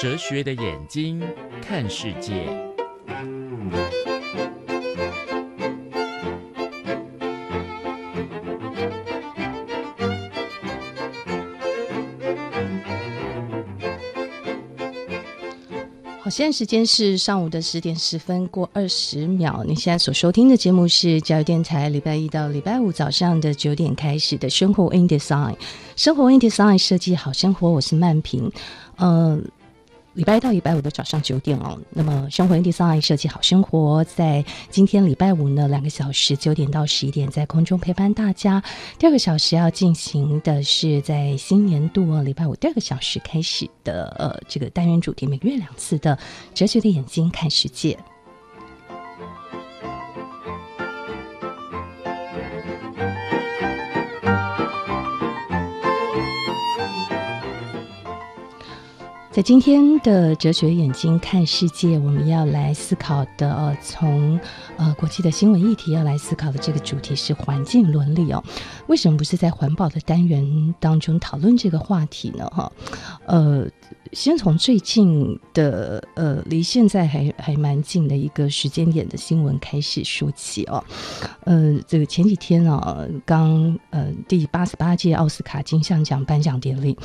哲学的眼睛看世界。好，现在时间是上午的十点十分过二十秒。你现在所收听的节目是教育电台，礼拜一到礼拜五早上的九点开始的生活 in Design，生活 in Design 设计好生活，我是曼平，呃。礼拜一到礼拜五的早上九点哦，那么生活 in Design 设计好生活，在今天礼拜五呢，两个小时九点到十一点在空中陪伴大家。第二个小时要进行的是在新年度哦，礼拜五第二个小时开始的呃这个单元主题，每个月两次的哲学的眼睛看世界。在今天的哲学眼睛看世界，我们要来思考的，呃，从呃国际的新闻议题要来思考的这个主题是环境伦理哦。为什么不是在环保的单元当中讨论这个话题呢？哈，呃。先从最近的呃，离现在还还蛮近的一个时间点的新闻开始说起哦。呃，这个前几天啊，刚呃第八十八届奥斯卡金像奖颁奖典礼，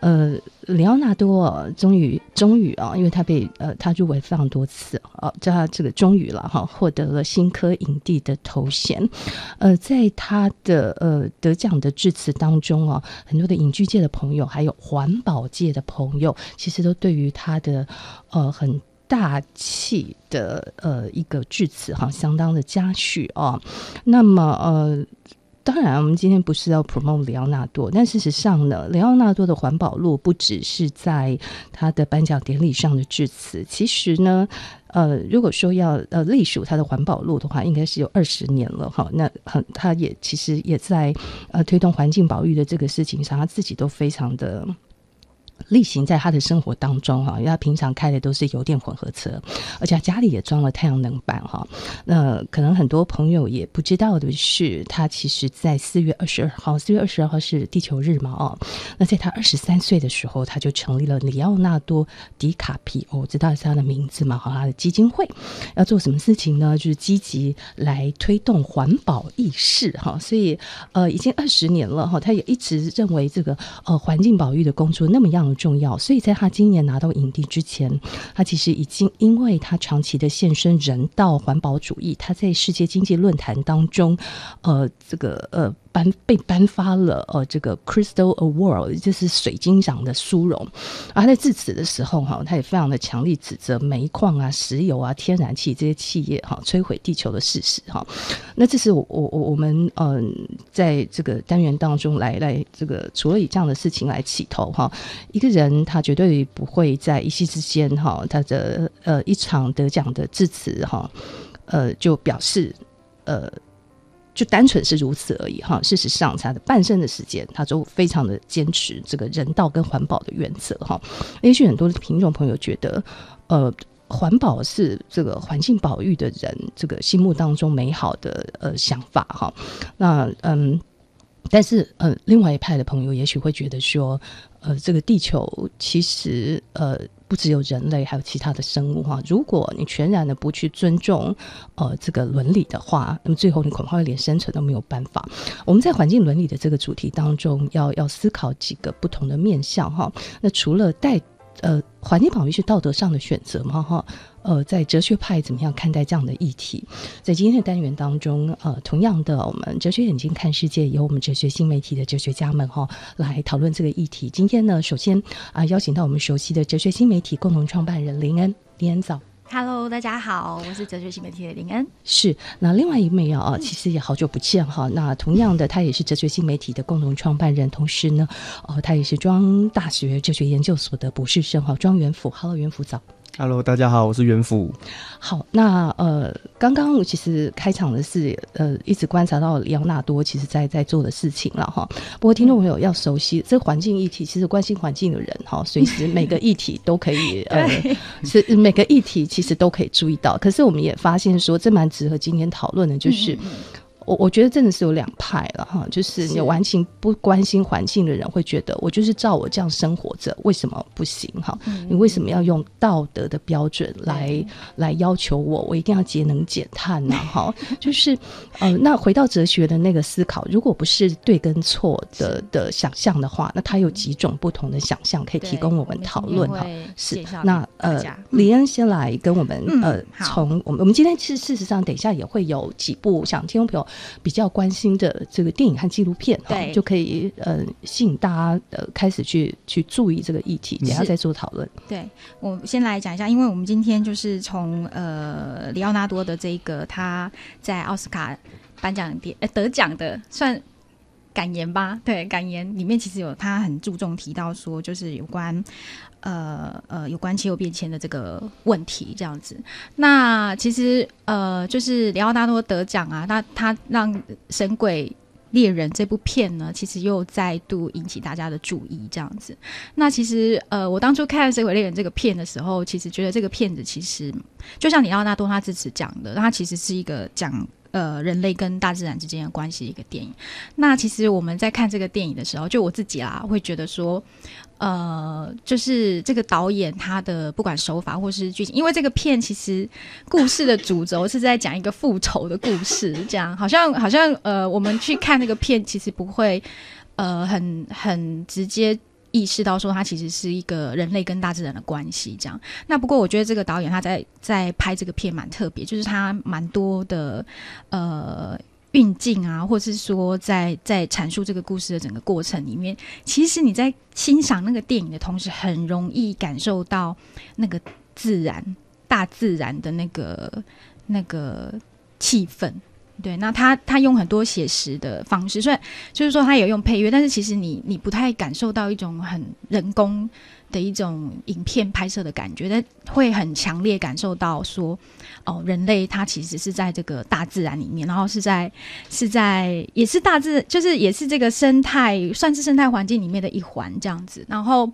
呃，里奥纳多终于终于啊，因为他被呃他入围非常多次啊，叫他这个终于了哈，获得了新科影帝的头衔。呃，在他的呃得奖的致辞当中啊，很多的影剧界的朋友，还有环保界的朋友。其实都对于他的呃很大气的呃一个致辞哈，相当的嘉许啊。那么呃，当然我们今天不是要 promote 里奥纳多，但事实上呢，里奥纳多的环保路不只是在他的颁奖典礼上的致辞，其实呢，呃，如果说要呃隶属他的环保路的话，应该是有二十年了哈。那很，他也其实也在呃推动环境保育的这个事情上，他自己都非常的。例行在他的生活当中哈，因为他平常开的都是油电混合车，而且他家里也装了太阳能板哈。那可能很多朋友也不知道的是，他其实在四月二十二号，四月二十二号是地球日嘛哦。那在他二十三岁的时候，他就成立了里奥纳多·迪卡皮欧，知道是他的名字嘛？哈，他的基金会要做什么事情呢？就是积极来推动环保意识哈。所以呃，已经二十年了哈，他也一直认为这个呃环境保育的工作那么样。重要，所以在他今年拿到影帝之前，他其实已经因为他长期的献身人道环保主义，他在世界经济论坛当中，呃，这个呃。颁被颁发了呃这个 Crystal Award，就是水晶奖的殊荣。而在致辞的时候哈，他也非常的强力指责煤矿啊、石油啊、天然气这些企业哈摧毁地球的事实哈。那这是我我我我们嗯在这个单元当中来来这个除了以这样的事情来起头哈，一个人他绝对不会在一夕之间哈，他的呃一场得奖的致辞哈，呃就表示呃。就单纯是如此而已哈。事实上，他的半生的时间，他都非常的坚持这个人道跟环保的原则哈。也许很多的听众朋友觉得，呃，环保是这个环境保育的人这个心目当中美好的呃想法哈。那嗯，但是呃，另外一派的朋友也许会觉得说，呃，这个地球其实呃。不只有人类，还有其他的生物哈。如果你全然的不去尊重呃这个伦理的话，那么最后你恐怕会连生存都没有办法。我们在环境伦理的这个主题当中，要要思考几个不同的面向哈。那除了带呃环境保育是道德上的选择嘛？哈。呃，在哲学派怎么样看待这样的议题？在今天的单元当中，呃，同样的，我们哲学眼睛看世界，由我们哲学新媒体的哲学家们哈来讨论这个议题。今天呢，首先啊、呃，邀请到我们熟悉的哲学新媒体共同创办人林恩，林恩早。Hello，大家好，我是哲学新媒体的林恩。是，那另外一位啊，其实也好久不见哈。那同样的，他也是哲学新媒体的共同创办人，同时呢，哦，他也是中央大学哲学研究所的博士生哈，庄元福。Hello，元福早。Hello，大家好，我是元辅。好，那呃，刚刚我其实开场的是呃，一直观察到里奥纳多其实在在做的事情了哈。不过听众朋友要熟悉这环境议题，其实关心环境的人哈，随时每个议题都可以 呃，是每个议题其实都可以注意到。可是我们也发现说，这蛮值得今天讨论的，就是。我我觉得真的是有两派了哈，就是你完全不关心环境的人会觉得我就是照我这样生活着，为什么不行哈？嗯、你为什么要用道德的标准来、嗯、来要求我？我一定要节能减碳呐 哈？就是呃，那回到哲学的那个思考，如果不是对跟错的的想象的话，那它有几种不同的想象可以提供我们讨论哈？是那呃，李恩先来跟我们、嗯、呃，从我们我们今天其实事实上等一下也会有几部想听众朋友。比较关心的这个电影和纪录片，对，就可以呃吸引大家呃开始去去注意这个议题，等下再做讨论。对，我先来讲一下，因为我们今天就是从呃里奥纳多的这个他在奥斯卡颁奖典呃得奖的算感言吧，对，感言里面其实有他很注重提到说，就是有关。呃呃，有关气候变迁的这个问题，这样子。那其实呃，就是里奥纳多得奖啊，那他让《神鬼猎人》这部片呢，其实又再度引起大家的注意，这样子。那其实呃，我当初看《神鬼猎人》这个片的时候，其实觉得这个片子其实就像里奥纳多他自己讲的，他其实是一个讲呃人类跟大自然之间的关系一个电影。那其实我们在看这个电影的时候，就我自己啦，会觉得说。呃，就是这个导演他的不管手法或是剧情，因为这个片其实故事的主轴是在讲一个复仇的故事，这样好像好像呃，我们去看那个片，其实不会呃很很直接意识到说它其实是一个人类跟大自然的关系这样。那不过我觉得这个导演他在在拍这个片蛮特别，就是他蛮多的呃。运镜啊，或是说在在阐述这个故事的整个过程里面，其实你在欣赏那个电影的同时，很容易感受到那个自然、大自然的那个那个气氛。对，那他他用很多写实的方式，虽然就是说他有用配乐，但是其实你你不太感受到一种很人工的一种影片拍摄的感觉，但会很强烈感受到说，哦，人类他其实是在这个大自然里面，然后是在是在也是大自，就是也是这个生态，算是生态环境里面的一环这样子，然后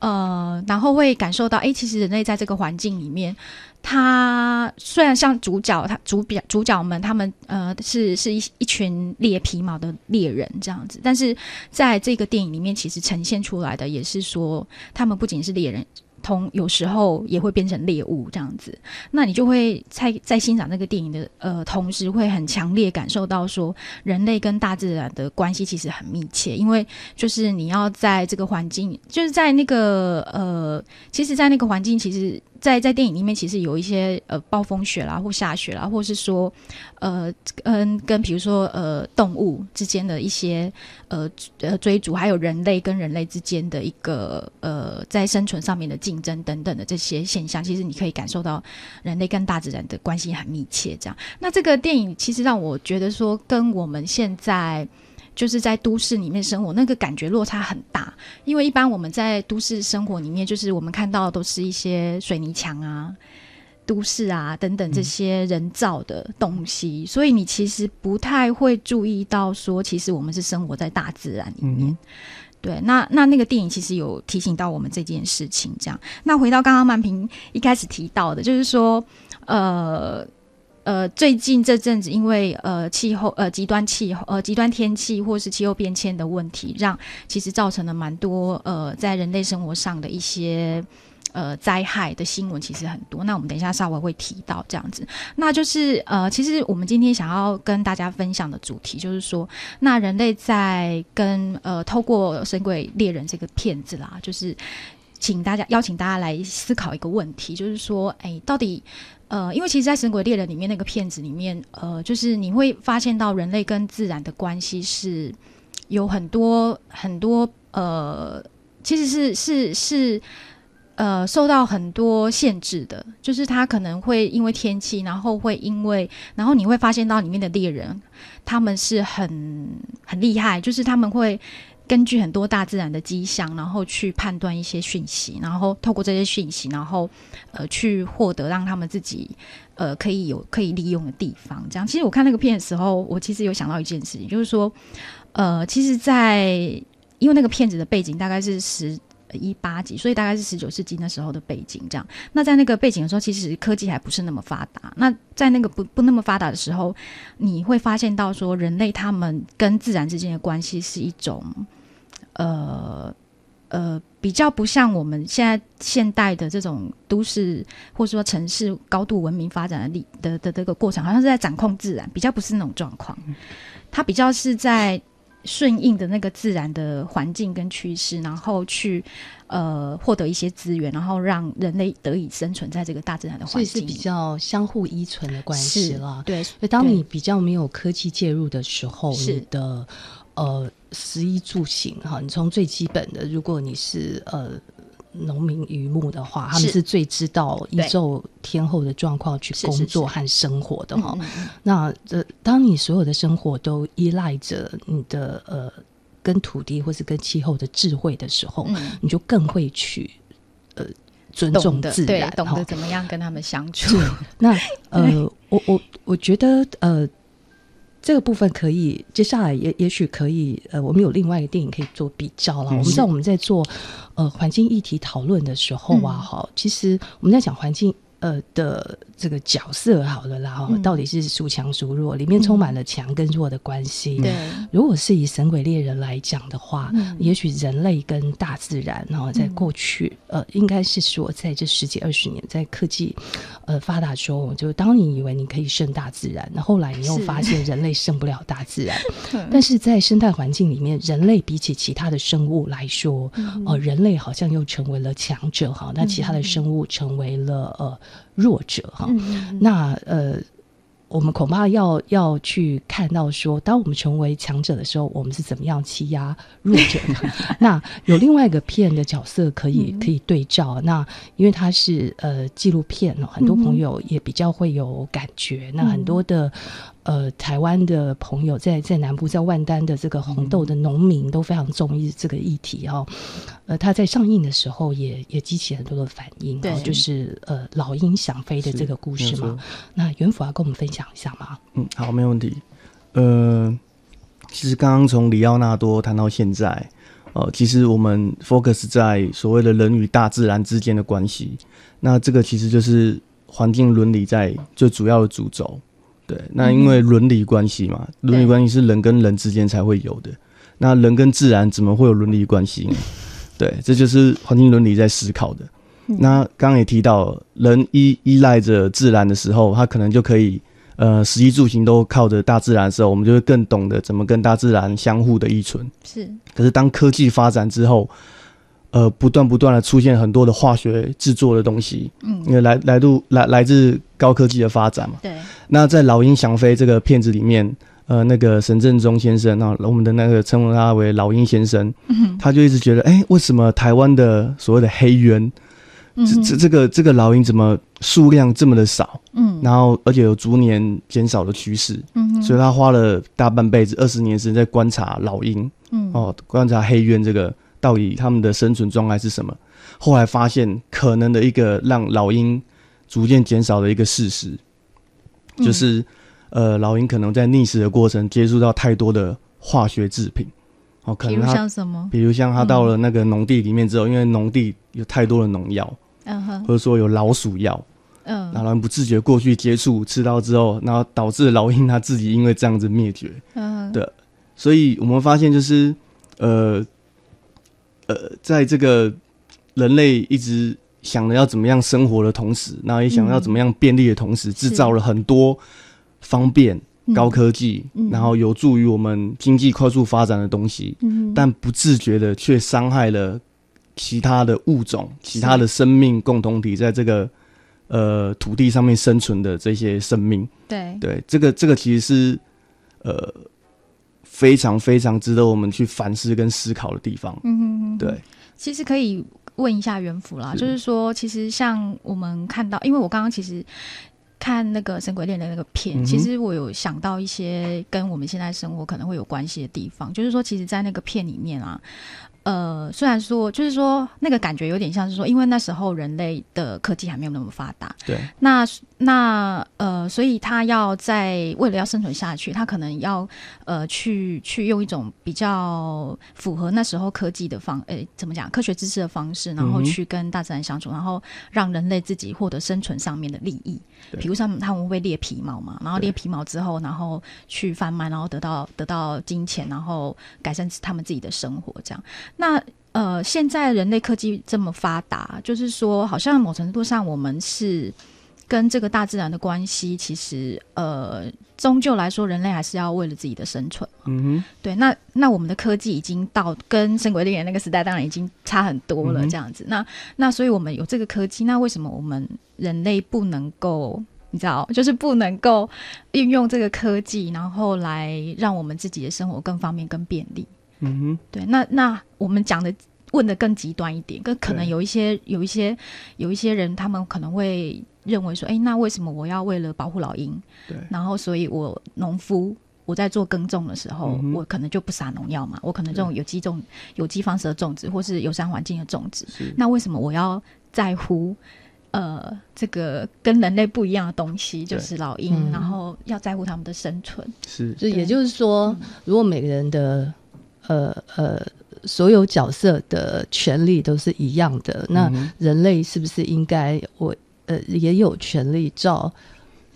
呃，然后会感受到，哎，其实人类在这个环境里面。他虽然像主角，他主角主角们他们呃是是一一群猎皮毛的猎人这样子，但是在这个电影里面，其实呈现出来的也是说，他们不仅是猎人。同有时候也会变成猎物这样子，那你就会在在欣赏那个电影的呃同时，会很强烈感受到说，人类跟大自然的关系其实很密切，因为就是你要在这个环境，就是在那个呃，其实，在那个环境，其实，在在电影里面，其实有一些呃暴风雪啦，或下雪啦，或是说呃跟跟比如说呃动物之间的一些呃呃追逐，还有人类跟人类之间的一个呃在生存上面的。竞争等等的这些现象，其实你可以感受到人类跟大自然的关系很密切。这样，那这个电影其实让我觉得说，跟我们现在就是在都市里面生活那个感觉落差很大。因为一般我们在都市生活里面，就是我们看到的都是一些水泥墙啊、都市啊等等这些人造的东西，嗯、所以你其实不太会注意到说，其实我们是生活在大自然里面。嗯对，那那那个电影其实有提醒到我们这件事情，这样。那回到刚刚曼平一开始提到的，就是说，呃呃，最近这阵子因为呃气候呃极端气候呃极端天气或是气候变迁的问题，让其实造成了蛮多呃在人类生活上的一些。呃，灾害的新闻其实很多，那我们等一下稍微会提到这样子。那就是呃，其实我们今天想要跟大家分享的主题，就是说，那人类在跟呃，透过《神鬼猎人》这个片子啦，就是请大家邀请大家来思考一个问题，就是说，哎，到底呃，因为其实，在《神鬼猎人》里面那个片子里面，呃，就是你会发现到人类跟自然的关系是有很多很多呃，其实是是是。呃，受到很多限制的，就是他可能会因为天气，然后会因为，然后你会发现到里面的猎人，他们是很很厉害，就是他们会根据很多大自然的迹象，然后去判断一些讯息，然后透过这些讯息，然后呃去获得让他们自己呃可以有可以利用的地方。这样，其实我看那个片的时候，我其实有想到一件事情，就是说，呃，其实在，因为那个片子的背景大概是十。一八几，所以大概是十九世纪那时候的背景。这样，那在那个背景的时候，其实科技还不是那么发达。那在那个不不那么发达的时候，你会发现到说，人类他们跟自然之间的关系是一种，呃呃，比较不像我们现在现代的这种都市或者说城市高度文明发展的力的的这个过程，好像是在掌控自然，比较不是那种状况。它比较是在。顺应的那个自然的环境跟趋势，然后去呃获得一些资源，然后让人类得以生存在这个大自然的环境，所以是比较相互依存的关系了。对，所以当你比较没有科技介入的时候，你的呃食衣住行哈，你从最基本的，如果你是呃。农民渔牧的话，他们是最知道宇宙天后的状况去工作和生活的哈。那呃，当你所有的生活都依赖着你的呃跟土地或是跟气候的智慧的时候，嗯、你就更会去呃尊重自然，懂得怎么样跟他们相处。那呃，我我我觉得呃。这个部分可以，接下来也也许可以，呃，我们有另外一个电影可以做比较了。嗯、我们知道我们在做呃环境议题讨论的时候啊，哈、嗯，其实我们在讲环境。呃的这个角色好了啦，嗯、到底是孰强孰弱？里面充满了强跟弱的关系。对、嗯，如果是以《神鬼猎人》来讲的话，嗯、也许人类跟大自然，然后在过去，嗯、呃，应该是说在这十几二十年，在科技呃发达中，就当你以为你可以胜大自然，那后来你又发现人类胜不了大自然。是但是在生态环境里面，人类比起其他的生物来说，呃，人类好像又成为了强者哈，那其他的生物成为了呃。弱者哈，嗯、那呃，我们恐怕要要去看到说，当我们成为强者的时候，我们是怎么样欺压弱者的？那有另外一个片的角色可以可以对照。嗯、那因为它是呃纪录片哦，很多朋友也比较会有感觉。嗯、那很多的。呃，台湾的朋友在在南部，在万丹的这个红豆的农民都非常中意这个议题哦。呃，他在上映的时候也也激起很多的反应，对，就是呃老鹰想飞的这个故事嘛。那元辅要跟我们分享一下吗？嗯，好，没问题。呃，其实刚刚从里奥纳多谈到现在，呃，其实我们 focus 在所谓的人与大自然之间的关系，那这个其实就是环境伦理在最主要的主轴。对，那因为伦理关系嘛，伦、嗯、理关系是人跟人之间才会有的。那人跟自然怎么会有伦理关系呢？对，这就是环境伦理在思考的。嗯、那刚刚也提到，人依依赖着自然的时候，他可能就可以呃，食衣住行都靠着大自然的时候，我们就会更懂得怎么跟大自然相互的依存。是。可是当科技发展之后，呃，不断不断的出现很多的化学制作的东西，嗯，因为来来度来来自高科技的发展嘛，对。那在《老鹰翔飞》这个片子里面，呃，那个沈振中先生啊，我们的那个称呼他为老鹰先生，嗯哼，他就一直觉得，哎、欸，为什么台湾的所谓的黑鸢，这这这个这个老鹰怎么数量这么的少？嗯，然后而且有逐年减少的趋势，嗯哼，所以他花了大半辈子二十年时间在观察老鹰，嗯，哦，观察黑鸢这个。到底他们的生存状态是什么？后来发现，可能的一个让老鹰逐渐减少的一个事实，嗯、就是，呃，老鹰可能在觅食的过程接触到太多的化学制品，哦，可能它，比如像什么？比如像他到了那个农地里面之后，嗯、因为农地有太多的农药，嗯哼，或者说有老鼠药，嗯，然后不自觉过去接触吃到之后，然后导致老鹰它自己因为这样子灭绝，嗯哼，对，所以我们发现就是，呃。呃，在这个人类一直想着要怎么样生活的同时，然后也想要怎么样便利的同时，制造了很多方便、高科技，然后有助于我们经济快速发展的东西，但不自觉的却伤害了其他的物种、其他的生命共同体，在这个呃土地上面生存的这些生命。对对，这个这个其实是呃。非常非常值得我们去反思跟思考的地方。嗯哼哼，对。其实可以问一下元辅啦，是就是说，其实像我们看到，因为我刚刚其实看那个《神鬼恋》的那个片，嗯、其实我有想到一些跟我们现在生活可能会有关系的地方。就是说，其实，在那个片里面啊，呃，虽然说就是说那个感觉有点像是说，因为那时候人类的科技还没有那么发达，对，那那呃，所以他要在为了要生存下去，他可能要呃去去用一种比较符合那时候科技的方，呃，怎么讲科学知识的方式，然后去跟大自然相处，嗯、然后让人类自己获得生存上面的利益。比如像他们会猎皮毛嘛，然后猎皮毛之后，然后去贩卖，然后得到得到金钱，然后改善他们自己的生活，这样。那呃，现在人类科技这么发达，就是说，好像某程度上，我们是跟这个大自然的关系，其实呃，终究来说，人类还是要为了自己的生存。嗯哼，对。那那我们的科技已经到跟《神鬼猎人》那个时代，当然已经差很多了，这样子。嗯、那那所以我们有这个科技，那为什么我们人类不能够，你知道，就是不能够运用这个科技，然后来让我们自己的生活更方便、更便利？嗯哼，对，那那我们讲的问的更极端一点，跟可能有一些有一些有一些人，他们可能会认为说，哎，那为什么我要为了保护老鹰，对，然后所以我农夫我在做耕种的时候，嗯、我可能就不撒农药嘛，我可能这种有机种有机方式的种植，或是友善环境的种植，那为什么我要在乎呃这个跟人类不一样的东西，就是老鹰，嗯、然后要在乎他们的生存？是，就也就是说，嗯、如果每个人的呃呃，所有角色的权利都是一样的。嗯、那人类是不是应该我呃也有权利照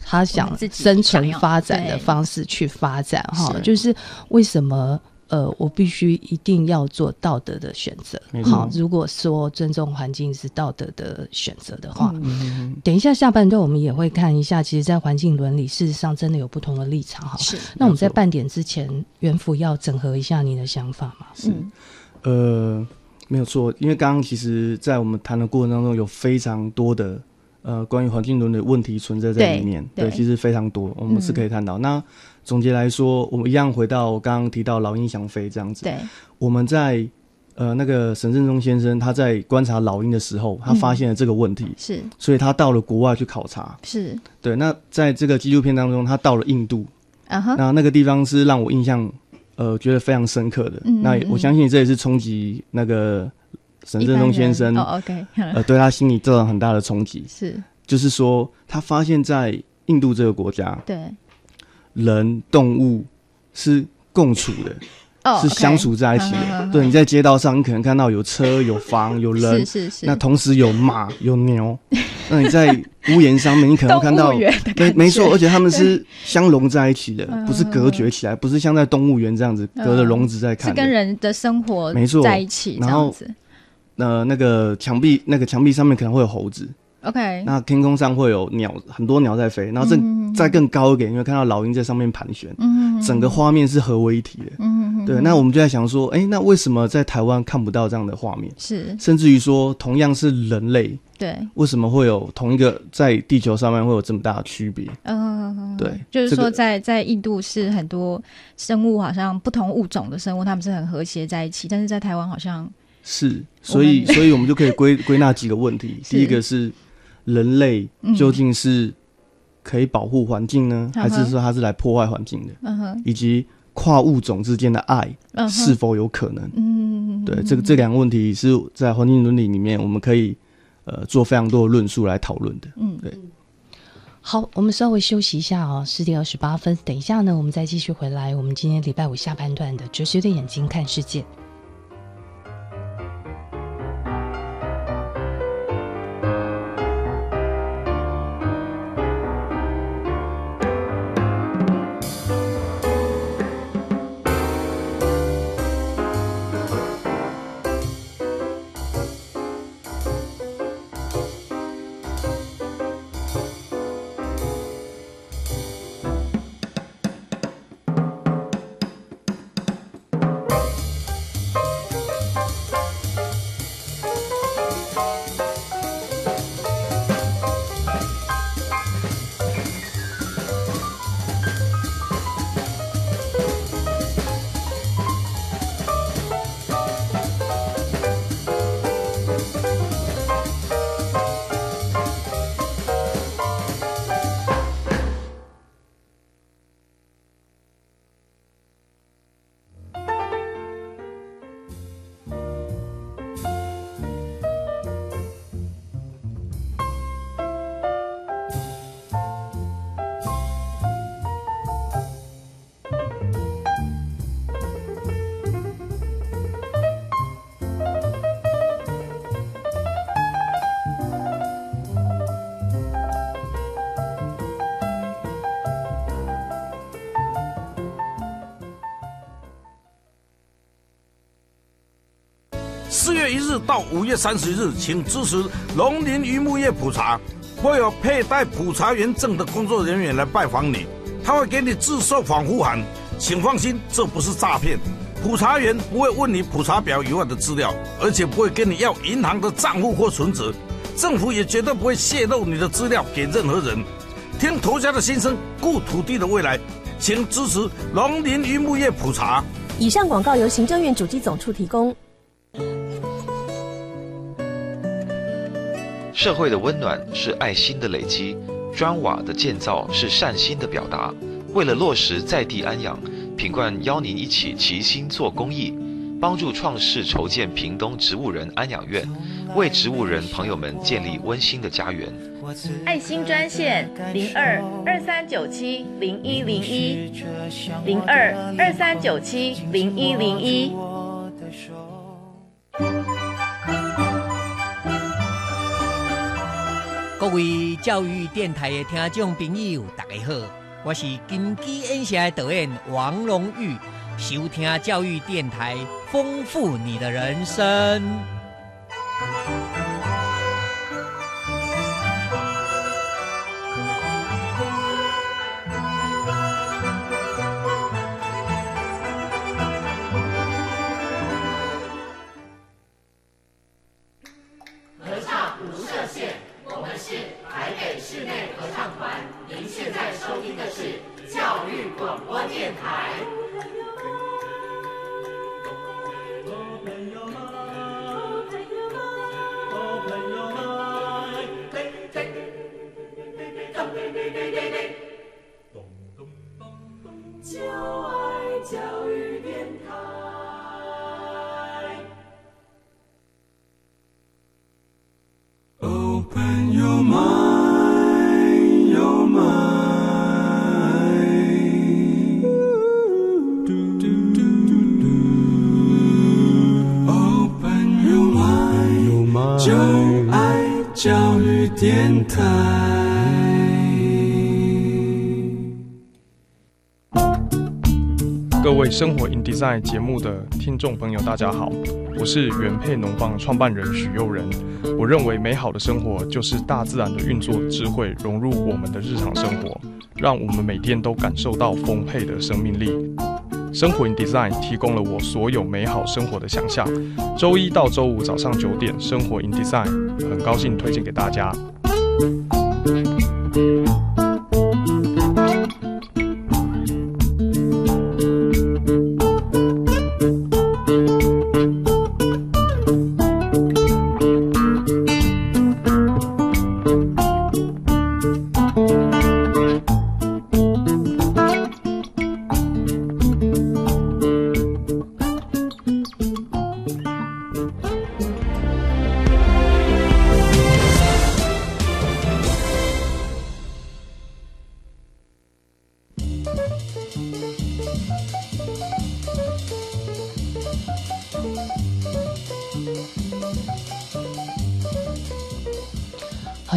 他想生存发展的方式去发展？哈，就是为什么？呃，我必须一定要做道德的选择。好，如果说尊重环境是道德的选择的话，嗯、等一下下半段我们也会看一下。其实，在环境伦理，事实上真的有不同的立场。哈，是。那我们在半点之前，元辅要整合一下你的想法吗？是。呃，没有错，因为刚刚其实，在我们谈的过程当中，有非常多的呃关于环境伦理的问题存在在里面。对，对，其实非常多，我们是可以看到。嗯、那总结来说，我们一样回到我刚刚提到老鹰翔飞这样子。对，我们在呃那个沈振中先生他在观察老鹰的时候，他发现了这个问题，是、嗯，所以他到了国外去考察。是，对。那在这个纪录片当中，他到了印度，啊哈，那那个地方是让我印象呃觉得非常深刻的。嗯，嗯，嗯，那我相信这也是冲击那个沈振东先生哦，OK，呃，对他心里造成很大的冲击。是，就是说他发现在印度这个国家，对。人动物是共处的，oh, 是相处在一起的。对，你在街道上，你可能看到有车、有房、有人，是是是。那同时有马、有牛。那你在屋檐上面，你可能看到，没没错，而且他们是相融在一起的，不是隔绝起来，不是像在动物园这样子隔着笼子在看，是跟人的生活没错在一起。然后，呃，那个墙壁，那个墙壁上面可能会有猴子。OK，那天空上会有鸟，很多鸟在飞，然后这再更高一点，因为看到老鹰在上面盘旋，嗯，整个画面是合为一体的，嗯，对。那我们就在想说，哎，那为什么在台湾看不到这样的画面？是，甚至于说，同样是人类，对，为什么会有同一个在地球上面会有这么大的区别？嗯，对，就是说，在在印度是很多生物，好像不同物种的生物，他们是很和谐在一起，但是在台湾好像是，所以，所以我们就可以归归纳几个问题，第一个是。人类究竟是可以保护环境呢，嗯、还是说它是来破坏环境的？嗯哼，以及跨物种之间的爱是否有可能？嗯，对，这个这两个问题是在环境伦理里面，我们可以呃做非常多的论述来讨论的。嗯，对。好，我们稍微休息一下哦，十点二十八分，等一下呢，我们再继续回来。我们今天礼拜五下半段的哲学的眼睛看世界。到五月三十日，请支持农林渔牧业普查，会有佩戴普查员证的工作人员来拜访你，他会给你制售防护函，请放心，这不是诈骗。普查员不会问你普查表以外的资料，而且不会跟你要银行的账户或存折，政府也绝对不会泄露你的资料给任何人。听头家的心声，顾土地的未来，请支持农林渔牧业普查。以上广告由行政院主计总处提供。社会的温暖是爱心的累积，砖瓦的建造是善心的表达。为了落实在地安养。品冠邀您一起齐心做公益，帮助创世筹建屏东植物人安养院，为植物人朋友们建立温馨的家园。爱心专线零二二三九七零一零一零二二三九七零一零一。位教育电台的听众朋友，大家好。我是金鸡恩社的导演王荣玉，收听教育电台，丰富你的人生。生活 in Design 节目的听众朋友，大家好，我是原配农房创办人许佑仁。我认为美好的生活就是大自然的运作智慧融入我们的日常生活，让我们每天都感受到丰沛的生命力。生活 in Design 提供了我所有美好生活的想象。周一到周五早上九点，生活 in Design 很高兴推荐给大家。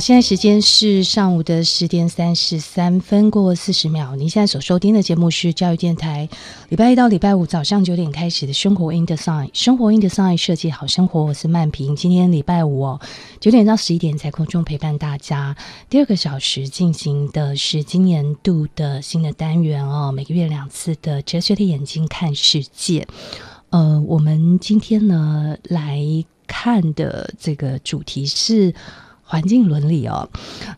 现在时间是上午的十点三十三分过四十秒。您现在所收听的节目是教育电台，礼拜一到礼拜五早上九点开始的生活 in Design，生活 in Design 设计好生活。我是曼平，今天礼拜五哦，九点到十一点在空中陪伴大家。第二个小时进行的是今年度的新的单元哦，每个月两次的哲学的眼睛看世界。呃，我们今天呢来看的这个主题是。环境伦理哦，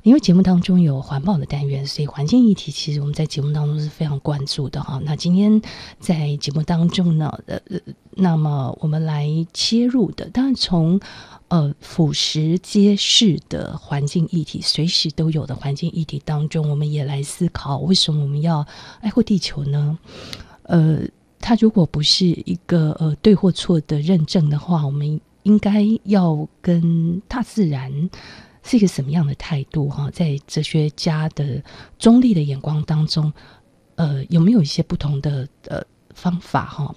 因为节目当中有环保的单元，所以环境议题其实我们在节目当中是非常关注的哈。那今天在节目当中呢，呃，那么我们来切入的，当然从呃俯拾皆是的环境议题，随时都有的环境议题当中，我们也来思考为什么我们要爱护地球呢？呃，它如果不是一个呃对或错的认证的话，我们。应该要跟大自然是一个什么样的态度？哈，在哲学家的中立的眼光当中，呃，有没有一些不同的呃方法哈，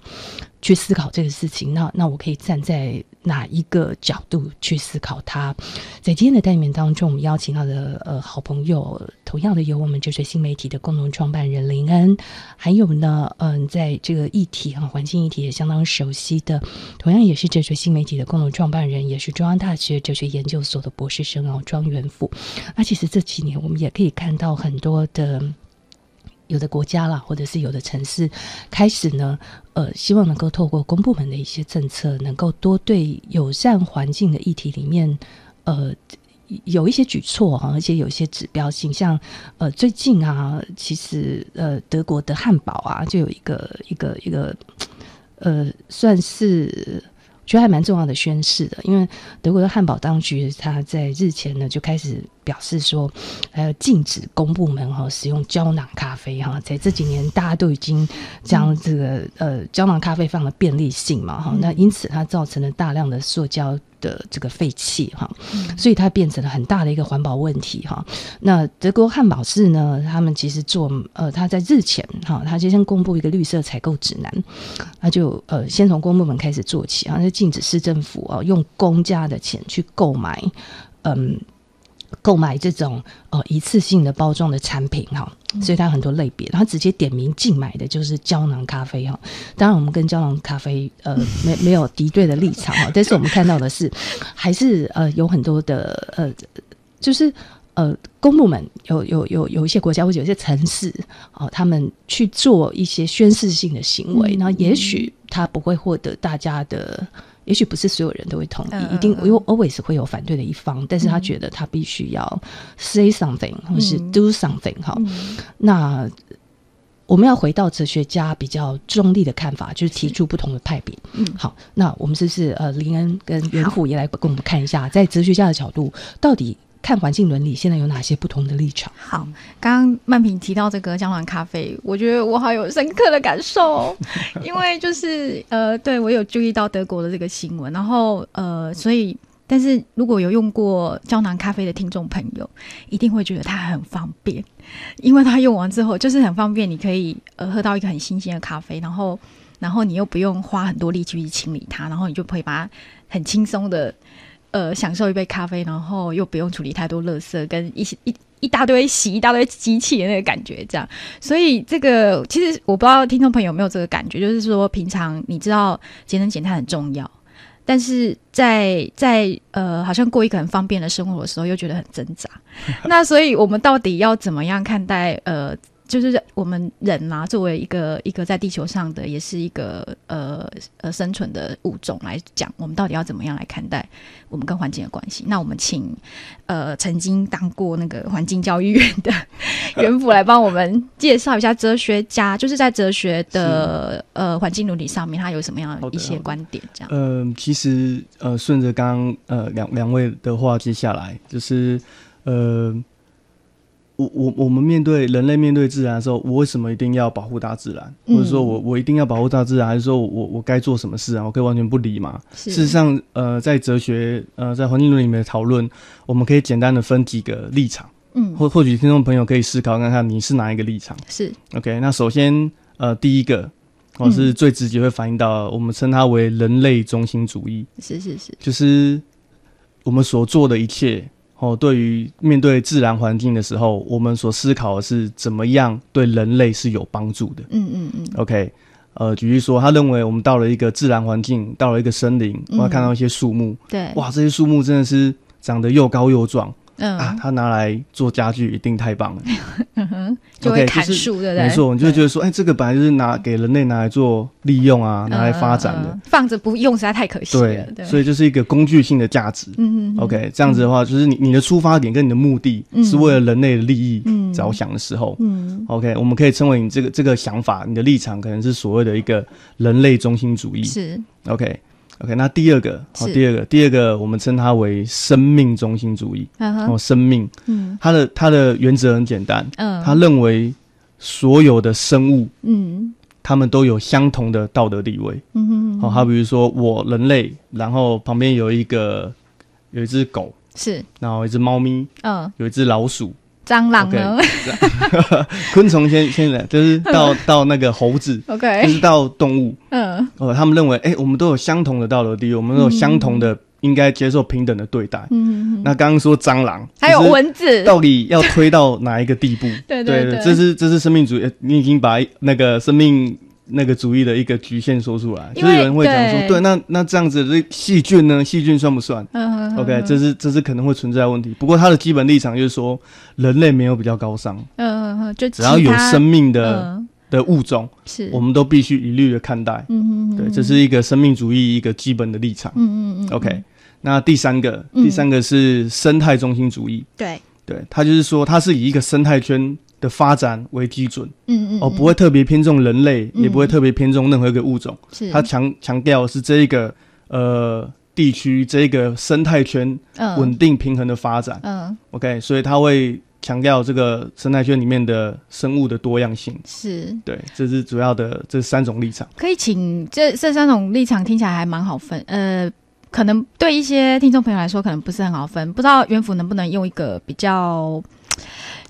去思考这个事情。那那我可以站在哪一个角度去思考它？在今天的单元当中，我们邀请到的呃好朋友，同样的有我们哲学新媒体的共同创办人林恩，还有呢，嗯、在这个议题啊，环境议题也相当熟悉的，同样也是哲学新媒体的共同创办人，也是中央大学哲学研究所的博士生哦，庄元富。那其实这几年我们也可以看到很多的。有的国家啦，或者是有的城市，开始呢，呃，希望能够透过公部门的一些政策，能够多对友善环境的议题里面，呃，有一些举措哈，而且有一些指标性，像呃，最近啊，其实呃，德国的汉堡啊，就有一个一个一个，呃，算是。觉得还蛮重要的宣示的，因为德国的汉堡当局，他在日前呢就开始表示说，呃，禁止公部门哈使用胶囊咖啡哈，在这几年大家都已经将这个呃胶囊咖啡放了便利性嘛哈，那因此它造成了大量的塑胶。的这个废气哈，所以它变成了很大的一个环保问题哈。那德国汉堡市呢，他们其实做呃，他在日前哈，他就先公布一个绿色采购指南，他就呃先从公部门开始做起啊，就禁止市政府啊用公家的钱去购买嗯。购买这种呃一次性的包装的产品哈，所以它很多类别，然后直接点名禁买的就是胶囊咖啡哈。当然，我们跟胶囊咖啡呃没 没有敌对的立场哈，但是我们看到的是，还是呃有很多的呃，就是呃公部门有有有有一些国家或者有一些城市哦、呃，他们去做一些宣示性的行为，然后也许他不会获得大家的。也许不是所有人都会同意，嗯、一定因为 always 会有反对的一方，但是他觉得他必须要 say something、嗯、或是 do something 哈、嗯。那我们要回到哲学家比较中立的看法，就是提出不同的派别。嗯，好，那我们是不是呃林恩跟袁虎也来跟我们看一下，在哲学家的角度到底？看环境伦理，现在有哪些不同的立场？好，刚刚曼平提到这个胶囊咖啡，我觉得我好有深刻的感受，因为就是呃，对我有注意到德国的这个新闻，然后呃，所以但是如果有用过胶囊咖啡的听众朋友，一定会觉得它很方便，因为它用完之后就是很方便，你可以呃喝到一个很新鲜的咖啡，然后然后你又不用花很多力气去清理它，然后你就可以把它很轻松的。呃，享受一杯咖啡，然后又不用处理太多垃圾，跟一些一一大堆洗一大堆机器的那个感觉，这样。所以这个其实我不知道听众朋友有没有这个感觉，就是说平常你知道节能减碳很重要，但是在在呃好像过一个很方便的生活的时候，又觉得很挣扎。那所以我们到底要怎么样看待呃？就是我们人啊，作为一个一个在地球上的，也是一个呃呃生存的物种来讲，我们到底要怎么样来看待我们跟环境的关系？那我们请呃曾经当过那个环境教育员的 元辅来帮我们介绍一下哲学家，就是在哲学的呃环境伦理上面，他有什么样的一些观点？这样。嗯、呃，其实呃顺着刚刚呃两两位的话，接下来就是呃。我我我们面对人类面对自然的时候，我为什么一定要保护大自然？或者说我我一定要保护大自然，还是说我我该做什么事啊？我可以完全不理嘛？事实上，呃，在哲学呃在环境论里面的讨论，我们可以简单的分几个立场。嗯，或或许听众朋友可以思考看看你是哪一个立场？是 OK。那首先呃第一个，我是最直接会反映到我们称它为人类中心主义。是是是，就是我们所做的一切。哦，对于面对自然环境的时候，我们所思考的是怎么样对人类是有帮助的。嗯嗯嗯。OK，呃，举例说，他认为我们到了一个自然环境，到了一个森林，我要看到一些树木。对。哇，这些树木真的是长得又高又壮。嗯啊，他拿来做家具一定太棒了。嗯哼，就会砍树，对不对？没错，你就会觉得说，哎，这个本来就是拿给人类拿来做利用啊，拿来发展的，放着不用实在太可惜了。对，所以就是一个工具性的价值。嗯嗯。OK，这样子的话，就是你你的出发点跟你的目的是为了人类的利益着想的时候，嗯，OK，我们可以称为你这个这个想法，你的立场可能是所谓的一个人类中心主义。是。OK。OK，那第二个，好，第二个，第二个，我们称它为生命中心主义。哦、uh，huh. 生命，嗯，它的它的原则很简单，嗯、uh，他、认为所有的生物，嗯，他们都有相同的道德地位。嗯哼，好，他比如说我人类，然后旁边有一个有一只狗，是，然后一只猫咪，嗯，uh. 有一只老鼠，蟑螂呢？昆虫先先来，就是到到那个猴子，OK，就是到动物。嗯，哦，他们认为，哎、欸，我们都有相同的道德地位，我们都有相同的应该接受平等的对待。嗯，那刚刚说蟑螂，还有蚊子，到底要推到哪一个地步？对对对，这是这是生命主义，你已经把那个生命。那个主义的一个局限说出来，就是有人会讲说，对，对，那那这样子的细菌呢？细菌算不算？嗯哼，OK，这是这是可能会存在的问题。不过他的基本立场就是说，人类没有比较高尚，嗯嗯，就只要有生命的、嗯、的物种，是，我们都必须一律的看待。嗯嗯，对，这是一个生命主义一个基本的立场。嗯嗯嗯，OK，那第三个，第三个是生态中心主义。嗯、对，对，他就是说，他是以一个生态圈。的发展为基准，嗯嗯，哦，不会特别偏重人类，嗯、也不会特别偏重任何一个物种。是，他强强调是这一个呃地区这一个生态圈稳定平衡的发展。嗯，OK，所以他会强调这个生态圈里面的生物的多样性。是，对，这是主要的这三种立场。可以请这这三种立场听起来还蛮好分，呃，可能对一些听众朋友来说可能不是很好分，不知道元辅能不能用一个比较。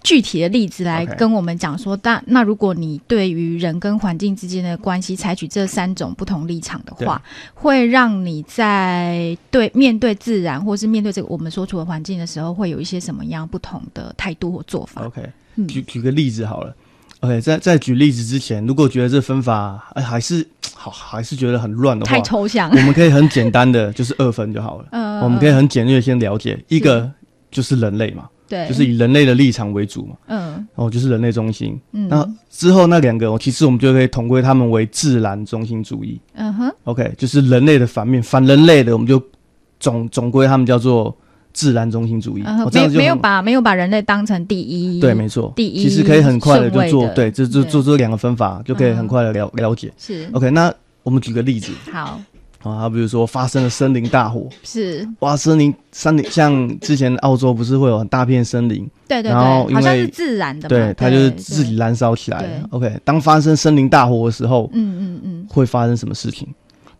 具体的例子来跟我们讲说，但.那如果你对于人跟环境之间的关系采取这三种不同立场的话，会让你在对面对自然或是面对这个我们所处的环境的时候，会有一些什么样不同的态度或做法？OK，举举个例子好了。OK，在在举例子之前，如果觉得这分法哎还是好，还是觉得很乱的话，太抽象，我们可以很简单的就是二分就好了。嗯，我们可以很简略先了解一个就是人类嘛。对，就是以人类的立场为主嘛，嗯，哦，就是人类中心，嗯，那之后那两个，其实我们就可以统归他们为自然中心主义，嗯哼，OK，就是人类的反面，反人类的，我们就总总归他们叫做自然中心主义，嗯，没没有把没有把人类当成第一，对，没错，第一，其实可以很快的就做，对，就就做这两个分法，就可以很快的了了解，是，OK，那我们举个例子，好。啊，比如说发生了森林大火，是。哇，森林森林像之前澳洲不是会有很大片森林，对对对，然后因为好像是自然的，对，它就是自己燃烧起来。的。OK，当发生森林大火的时候，嗯嗯嗯，会发生什么事情？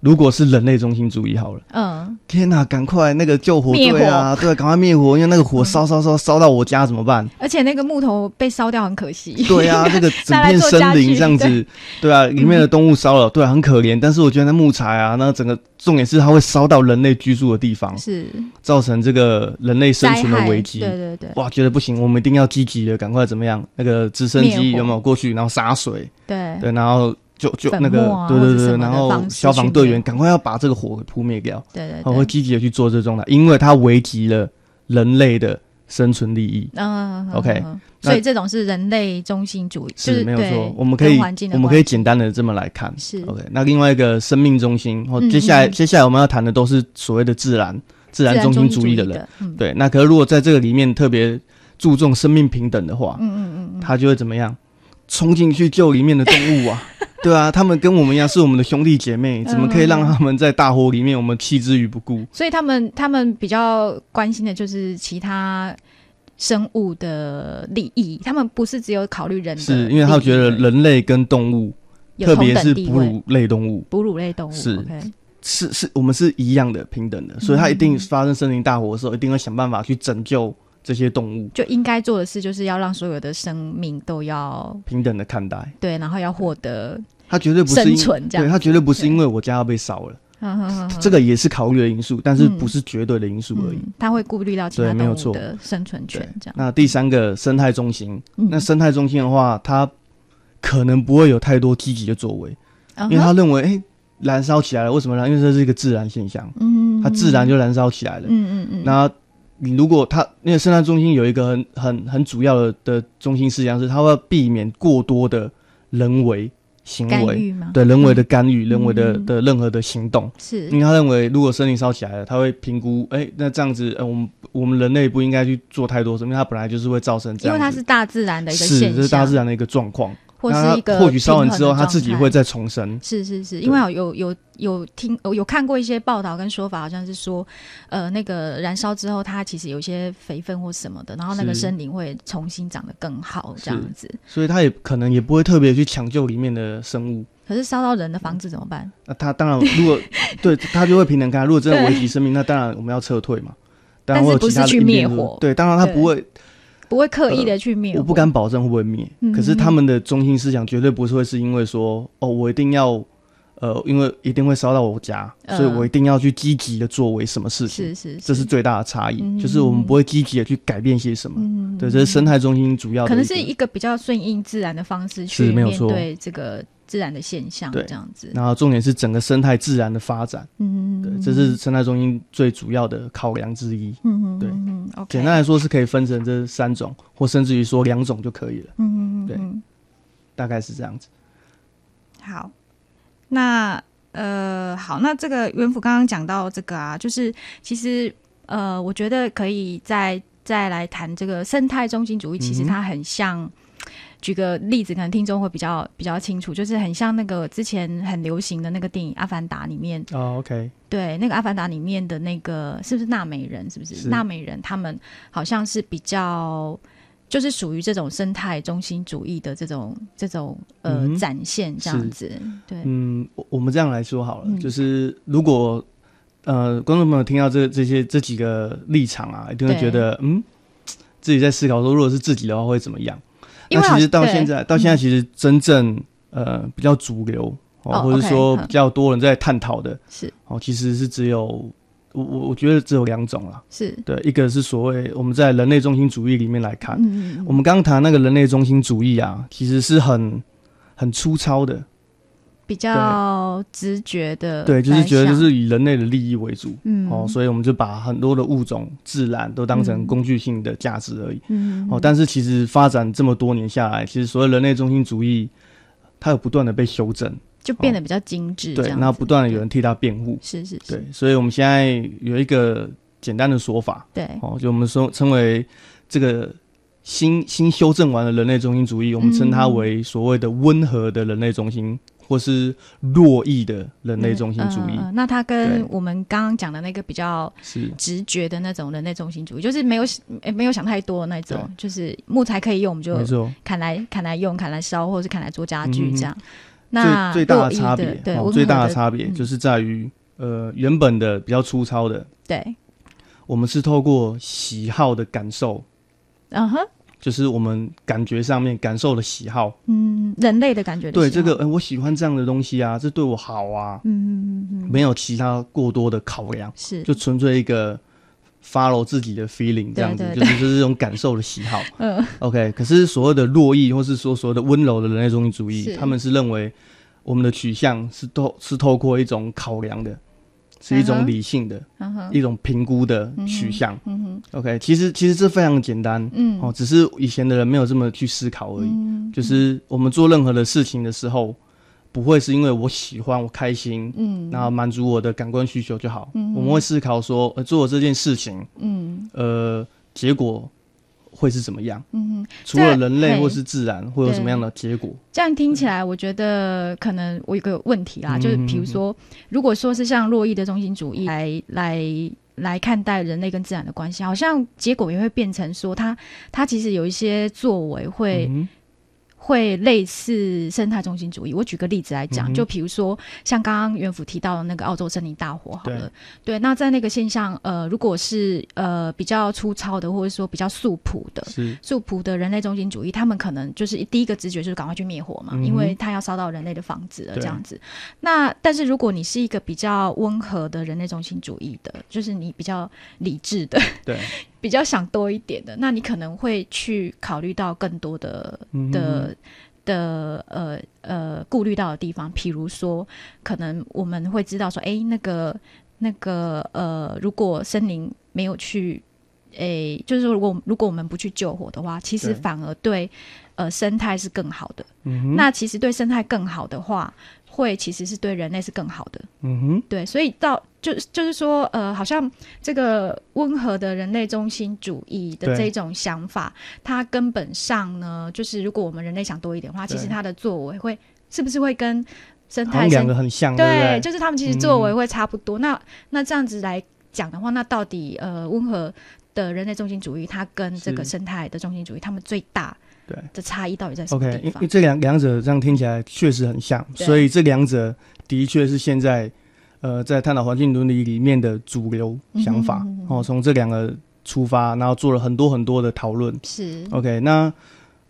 如果是人类中心主义好了，嗯，天哪，赶快那个救火队啊，对，赶快灭火，因为那个火烧烧烧烧到我家怎么办？而且那个木头被烧掉很可惜。对啊，那个整片森林这样子，对，对啊，里面的动物烧了，对啊，很可怜。但是我觉得那木材啊，那整个重点是它会烧到人类居住的地方，是造成这个人类生存的危机。对对对，哇，觉得不行，我们一定要积极的，赶快怎么样？那个直升机有没有过去，然后洒水？对对，然后。就就那个，对对对，然后消防队员赶快要把这个火给扑灭掉，对对，对，会积极的去做这种的，因为它危及了人类的生存利益。嗯，OK，所以这种是人类中心主义，是没有错。我们可以我们可以简单的这么来看，是 OK。那另外一个生命中心，或接下来接下来我们要谈的都是所谓的自然自然中心主义的人，对。那可是如果在这个里面特别注重生命平等的话，嗯嗯嗯，他就会怎么样？冲进去救里面的动物啊！对啊，他们跟我们一样是我们的兄弟姐妹，怎么可以让他们在大火里面我们弃之于不顾？所以他们他们比较关心的就是其他生物的利益，他们不是只有考虑人，是因为他觉得人类跟动物，特别是哺乳类动物，哺乳类动物是 okay 是是我们是一样的平等的，所以他一定发生森林大火的时候，一定会想办法去拯救。这些动物。就应该做的事，就是要让所有的生命都要平等的看待，对，然后要获得它绝对不是生存这样，对，它绝对不是因为我家要被烧了，这个也是考虑的因素，但是不是绝对的因素而已。它会顾虑到其他动物的生存权，这样。那第三个生态中心，那生态中心的话，它可能不会有太多积极的作为，因为他认为，哎，燃烧起来了，为什么呢？因为这是一个自然现象，嗯，它自然就燃烧起来了，嗯嗯嗯，那。你如果它那个生态中心有一个很很很主要的的中心思想是，它会避免过多的人为行为，对人为的干预、嗯、人为的的任何的行动，是。因为他认为如果森林烧起来了，他会评估，哎、欸，那这样子，呃，我们我们人类不应该去做太多什么，因为它本来就是会造成这样，因为它是大自然的一个现象，是这是大自然的一个状况。或是一个或许烧完之后，它自己会再重生。是是是，因为有有有有听有看过一些报道跟说法，好像是说，呃，那个燃烧之后，它其实有一些肥分或什么的，然后那个森林会重新长得更好，这样子。所以它也可能也不会特别去抢救里面的生物。可是烧到人的房子怎么办？那它当然，如果 对它就会平等看，如果真的危及生命，那当然我们要撤退嘛。但是不是去灭火？对，当然它不会。不会刻意的去灭、呃。我不敢保证会不会灭、嗯，可是他们的中心思想绝对不是会是因为说，哦，我一定要。呃，因为一定会烧到我家，呃，所以我一定要去积极的作为什么事情，是是，是，这是最大的差异，嗯，就是我们不会积极的去改变些什么。嗯，对，这是生态中心主要的。可能是一个比较顺应自然的方式去面对这个自然的现象，这样子。然后重点是整个生态自然的发展。嗯，对，这是生态中心最主要的考量之一。嗯对嗯，okay，简单来说是可以分成这三种，或甚至于说两种就可以了。嗯嗯对，大概是这样子。好。那呃好，那这个元府刚刚讲到这个啊，就是其实呃，我觉得可以再再来谈这个生态中心主义。其实它很像，嗯、举个例子，可能听众会比较比较清楚，就是很像那个之前很流行的那个电影《阿凡达》里面哦，OK，对，那个《阿凡达》里面的那个是不是纳美人？是不是，是纳美人？他们好像是比较。就是属于这种生态中心主义的这种这种呃、嗯、展现这样子，对，嗯，我们这样来说好了，嗯、就是如果呃观众朋友听到这这些这几个立场啊，一定会觉得嗯，自己在思考说，如果是自己的话会怎么样？那其实到现在到现在，其实真正、嗯、呃比较主流、哦哦、或者说比较多人在探讨的是。哦，其实是只有。我我我觉得只有两种啦，是。对，一个是所谓我们在人类中心主义里面来看，嗯、我们刚刚谈那个人类中心主义啊，其实是很很粗糙的，比较直觉的，对，就是觉得就是以人类的利益为主，嗯，哦，所以我们就把很多的物种、自然都当成工具性的价值而已，嗯，哦，但是其实发展这么多年下来，其实所谓人类中心主义，它有不断的被修正。就变得比较精致，对，那不断的有人替他辩护，是是是，对，所以我们现在有一个简单的说法，对，哦，就我们说称为这个新新修正完的人类中心主义，我们称它为所谓的温和的人类中心，或是弱义的人类中心主义。嗯呃、那它跟我们刚刚讲的那个比较是。直觉的那种人类中心主义，就是没有没有想太多的那种，就是木材可以用，我们就砍来砍来用，砍来烧，或者是砍来做家具这样。嗯最最大的差别，对，最大的差别就是在于、嗯，呃，原本的比较粗糙的，对，我们是透过喜好的感受，嗯哼，就是我们感觉上面感受的喜好，嗯，人类的感觉的，对这个，呃，我喜欢这样的东西啊，这对我好啊，嗯嗯嗯，没有其他过多的考量，是，就纯粹一个。follow 自己的 feeling 这样子，就是就是这种感受的喜好。嗯，OK。可是所谓的弱意，或是说所谓的温柔的人类中心主义，他们是认为我们的取向是透是透过一种考量的，是一种理性的，嗯、一种评估的取向。嗯哼。OK。其实其实这非常简单。嗯。哦，只是以前的人没有这么去思考而已。嗯。就是我们做任何的事情的时候。不会是因为我喜欢我开心，嗯，然后满足我的感官需求就好。嗯，我们会思考说，呃，做这件事情，嗯，呃，结果会是怎么样？嗯，除了人类或是自然，会有什么样的结果？这样听起来，我觉得可能我有个问题啦，就是比如说，如果说是像洛伊的中心主义来来来看待人类跟自然的关系，好像结果也会变成说，他他其实有一些作为会。嗯会类似生态中心主义。我举个例子来讲，嗯、就比如说像刚刚元府提到的那个澳洲森林大火，好了对，对，那在那个现象，呃，如果是呃比较粗糙的，或者说比较素朴的，素朴的人类中心主义，他们可能就是第一个直觉就是赶快去灭火嘛，嗯、因为他要烧到人类的房子了这样子。那但是如果你是一个比较温和的人类中心主义的，就是你比较理智的，对。比较想多一点的，那你可能会去考虑到更多的、嗯、的的呃呃顾虑到的地方，譬如说，可能我们会知道说，哎、欸，那个那个呃，如果森林没有去，哎、欸，就是说，如果如果我们不去救火的话，其实反而对，对呃生态是更好的。嗯、那其实对生态更好的话，会其实是对人类是更好的。嗯哼，对，所以到。就就是说，呃，好像这个温和的人类中心主义的这种想法，它根本上呢，就是如果我们人类想多一点的话，其实它的作为会是不是会跟生态两个很像？对，对，对，就是他们其实作为会差不多。嗯、那那这样子来讲的话，那到底呃，温和的人类中心主义，它跟这个生态的中心主义，他们最大对的差异到底在什么地方？因为这两两者这样听起来确实很像，所以这两者的确是现在。呃，在探讨环境伦理里面的主流想法，嗯、哼哼哼哦，从这两个出发，然后做了很多很多的讨论。是 OK，那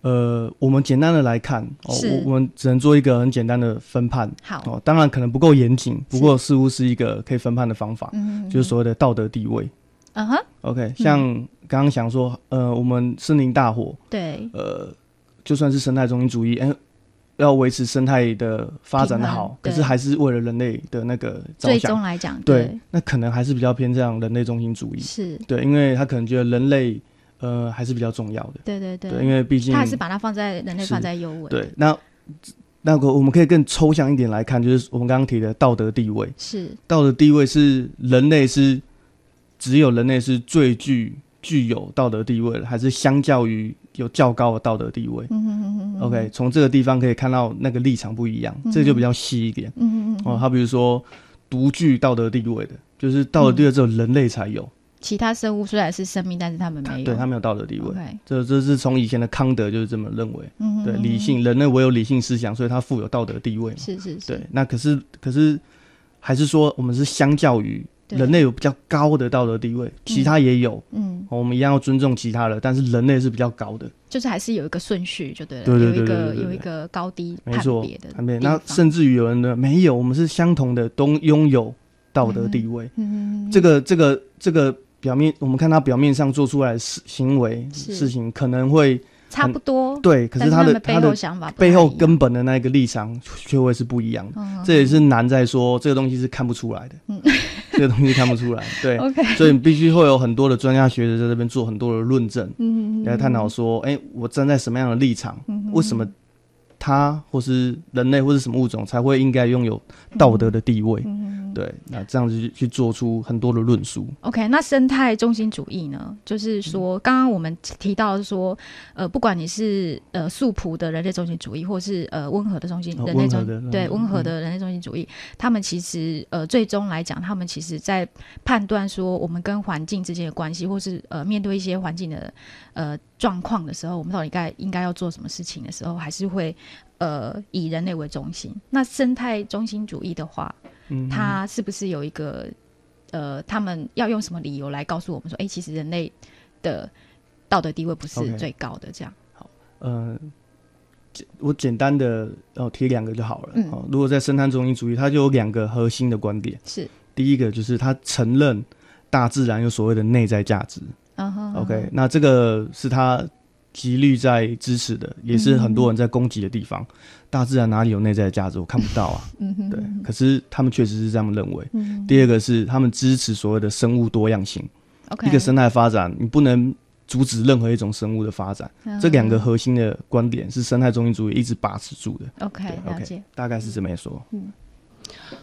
呃，我们简单的来看，哦，我我们只能做一个很简单的分判。好，哦，当然可能不够严谨，不过似乎是一个可以分判的方法，嗯，就是所谓的道德地位。嗯哼，OK，像刚刚想说，呃，我们森林大火，对，呃，就算是生态中心主义，哎、欸。要维持生态的发展的好，可是还是为了人类的那个最终来讲，对，那可能还是比较偏向人类中心主义，是。对，因为他可能觉得人类呃还是比较重要的，对对对，对因为毕竟他还是把它放在人类放在优位，对，那那个我们可以更抽象一点来看，就是我们刚刚提的道德地位，是。道德地位是人类是只有人类是最具具有道德地位的，还是相较于有较高的道德地位？嗯哼哼哼 OK，从这个地方可以看到那个立场不一样，嗯、这个就比较细一点。嗯嗯哦，他比如说独具道德地位的，就是道德地位只有人类才有，嗯、其他生物虽然是生命，但是他们没有，对他没有道德地位。Okay 这这是从以前的康德就是这么认为。嗯对，理性人类唯有理性思想，所以他富有道德地位。是是是。对，那可是可是还是说我们是相较于。人类有比较高的道德地位，其他也有，嗯，我们一样要尊重其他的，但是人类是比较高的，就是还是有一个顺序，就对了，对对对，有一个有一个高低判别的，那甚至于有人呢，没有，我们是相同的，都拥有道德地位，嗯，这个这个这个表面，我们看他表面上做出来的事行为事情，可能会。差不多对，可是他的他的想法背后根本的那个立场却会是不一样的，嗯、这也是难在说这个东西是看不出来的，嗯、这个东西看不出来，对，Okay. 所以你必须会有很多的专家学者在这边做很多的论证，嗯，来探讨说，哎、欸，我站在什么样的立场，嗯、为什么他或是人类或是什么物种才会应该拥有道德的地位？嗯对，那这样子去做出很多的论述。OK，那生态中心主义呢？就是说，刚刚我们提到说，呃，不管你是呃素朴的人类中心主义，或是呃温和的中心人类中心，对温和的人类中心主义，嗯、他们其实呃最终来讲，他们其实在判断说我们跟环境之间的关系，或是呃面对一些环境的呃状况的时候，我们到底该应该要做什么事情的时候，还是会呃以人类为中心。那生态中心主义的话。嗯，他是不是有一个呃，他们要用什么理由来告诉我们说，哎、欸，其实人类的道德地位不是最高的？这样。好，呃，我简单的哦提两个就好了。嗯，如果在生态中心主义，它就有两个核心的观点。是，第一个就是他承认大自然有所谓的内在价值。OK，那这个是他。极力在支持的，也是很多人在攻击的地方。嗯、大自然哪里有内在的价值？我看不到啊。嗯哼。对，可是他们确实是这样认为。嗯。第二个是他们支持所谓的生物多样性。OK。一个生态发展，你不能阻止任何一种生物的发展。嗯、这两个核心的观点是生态中心主义一直把持住的。OK，大概是这么说。嗯。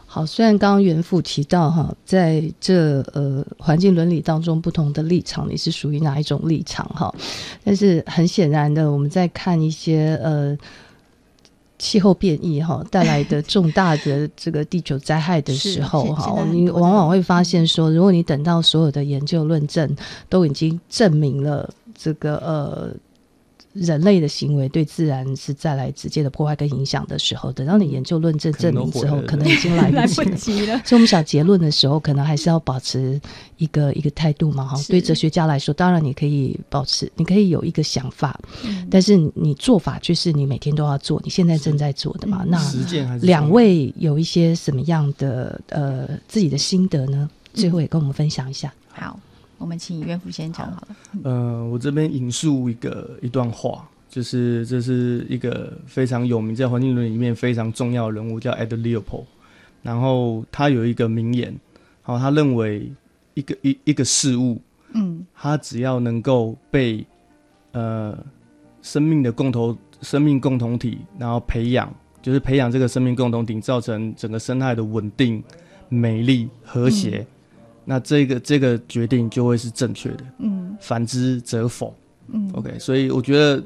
好，虽然刚刚元富提到哈，在这呃环境伦理当中不同的立场，你是属于哪一种立场哈？但是很显然的，我们在看一些呃气候变异哈带来的重大的这个地球灾害的时候哈，你往往会发现说，如果你等到所有的研究论证都已经证明了这个呃。人类的行为对自然是带来直接的破坏跟影响的时候，等到你研究论证证明之后，可能已经来不及了。及了所以，我们想结论的时候，可能还是要保持一个一个态度嘛。哈，对哲学家来说，当然你可以保持，你可以有一个想法，嗯、但是你做法就是你每天都要做，你现在正在做的嘛。那两位有一些什么样的呃自己的心得呢？最后也跟我们分享一下。嗯、好。我们请元富先讲好了。呃，我这边引述一个一段话，就是这是一个非常有名，在环境伦理里面非常重要的人物，叫 Ed Leopold。然后他有一个名言，好，他认为一个一一个事物，嗯，他只要能够被呃生命的共同生命共同体，然后培养，就是培养这个生命共同体，造成整个生态的稳定、美丽、和谐。嗯那这个这个决定就会是正确的，嗯，反之则否，嗯，OK，所以我觉得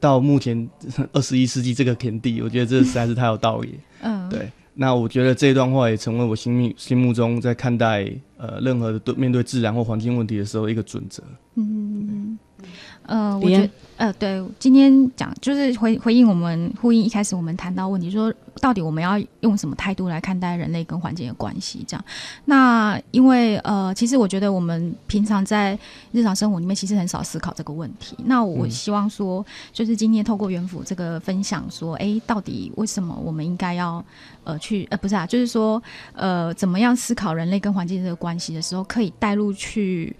到目前 二十一世纪这个田地，我觉得这实在是太有道理，嗯，对。那我觉得这段话也成为我心目心目中在看待呃任何的对面对自然或环境问题的时候一个准则，嗯，呃，我觉得。呃，对，今天讲就是回回应我们呼应一开始我们谈到问题，说到底我们要用什么态度来看待人类跟环境的关系？这样，那因为呃，其实我觉得我们平常在日常生活里面其实很少思考这个问题。那我希望说，就是今天透过元府这个分享，说，哎，到底为什么我们应该要呃去呃不是啊，就是说呃怎么样思考人类跟环境这个关系的时候，可以带入去。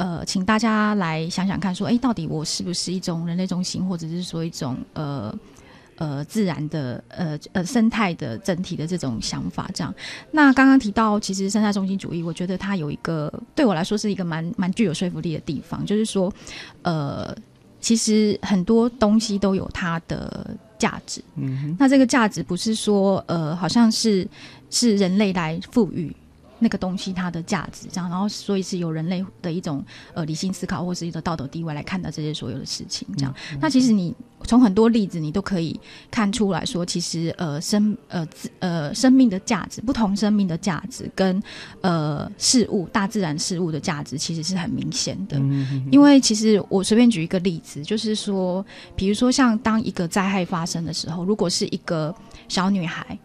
呃，请大家来想想看，说，哎，到底我是不是一种人类中心，或者是说一种呃呃自然的呃呃生态的整体的这种想法？这样。那刚刚提到，其实生态中心主义，我觉得它有一个对我来说是一个蛮蛮具有说服力的地方，就是说，呃，其实很多东西都有它的价值。嗯哼。那这个价值不是说，呃，好像是是人类来赋予。那个东西它的价值，这样，然后所以是由人类的一种呃理性思考，或是一个道德地位来看待这些所有的事情，这样。嗯嗯、那其实你从很多例子，你都可以看出来说，其实呃生呃自呃生命的价值，不同生命的价值跟呃事物大自然事物的价值，其实是很明显的。因为其实我随便举一个例子，就是说，比如说像当一个灾害发生的时候，如果是一个小女孩。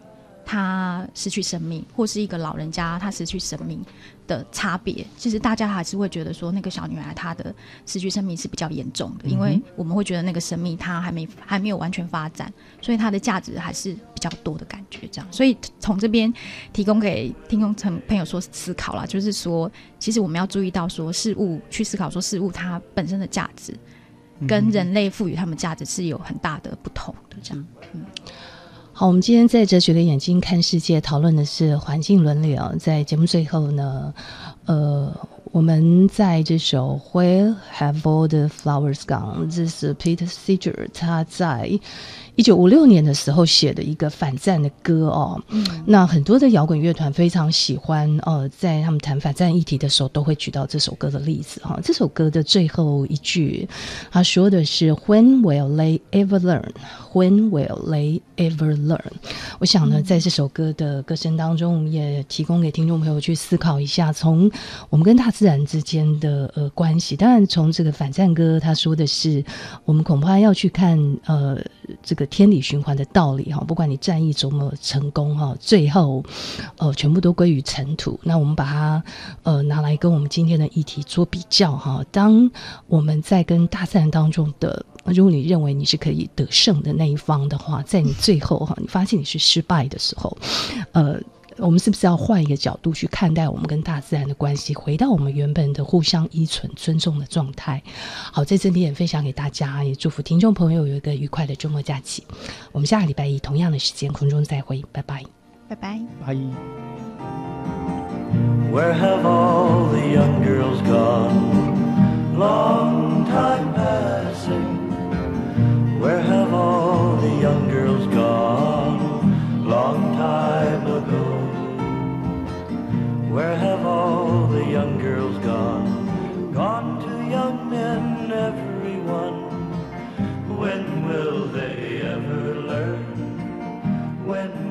他失去生命，或是一个老人家他失去生命的差别，其实大家还是会觉得说，那个小女孩她的失去生命是比较严重的，嗯、因为我们会觉得那个生命她还没还没有完全发展，所以它的价值还是比较多的感觉。这样，所以从这边提供给听众朋友说思考啦，就是说，其实我们要注意到说，事物去思考说事物它本身的价值，跟人类赋予它们价值是有很大的不同的。这样，嗯。好，我们今天在哲学的眼睛看世界，讨论的是环境伦理啊。在节目最后呢，呃，我们在这首《Where Have All the Flowers Gone》，这是 Peter Seeger 他在。一九五六年的时候写的一个反战的歌哦，嗯，那很多的摇滚乐团非常喜欢，呃，在他们谈反战议题的时候，都会举到这首歌的例子哈。这首歌的最后一句，他说的是 “When will they ever learn? When will they ever learn?” 我想呢，在这首歌的歌声当中，我们也提供给听众朋友去思考一下，从我们跟大自然之间的呃关系。当然，从这个反战歌，他说的是，我们恐怕要去看呃这个。天理循环的道理哈，不管你战役多么成功哈，最后呃全部都归于尘土。那我们把它呃拿来跟我们今天的议题做比较哈。当我们在跟大自然当中的，如果你认为你是可以得胜的那一方的话，在你最后哈，你发现你是失败的时候呃我们是不是要换一个角度去看待我们跟大自然的关系回到我们原本的互相依存尊重的状态？好在这边也分享给大家也祝福听众朋友有一个愉快的周末假期。我们下个礼拜一同样的时间空中再会拜拜。拜拜。拜 where have all the young girls gone? Long time passing. Where have all the young girls gone? Gone to young men, everyone. When will they ever learn? When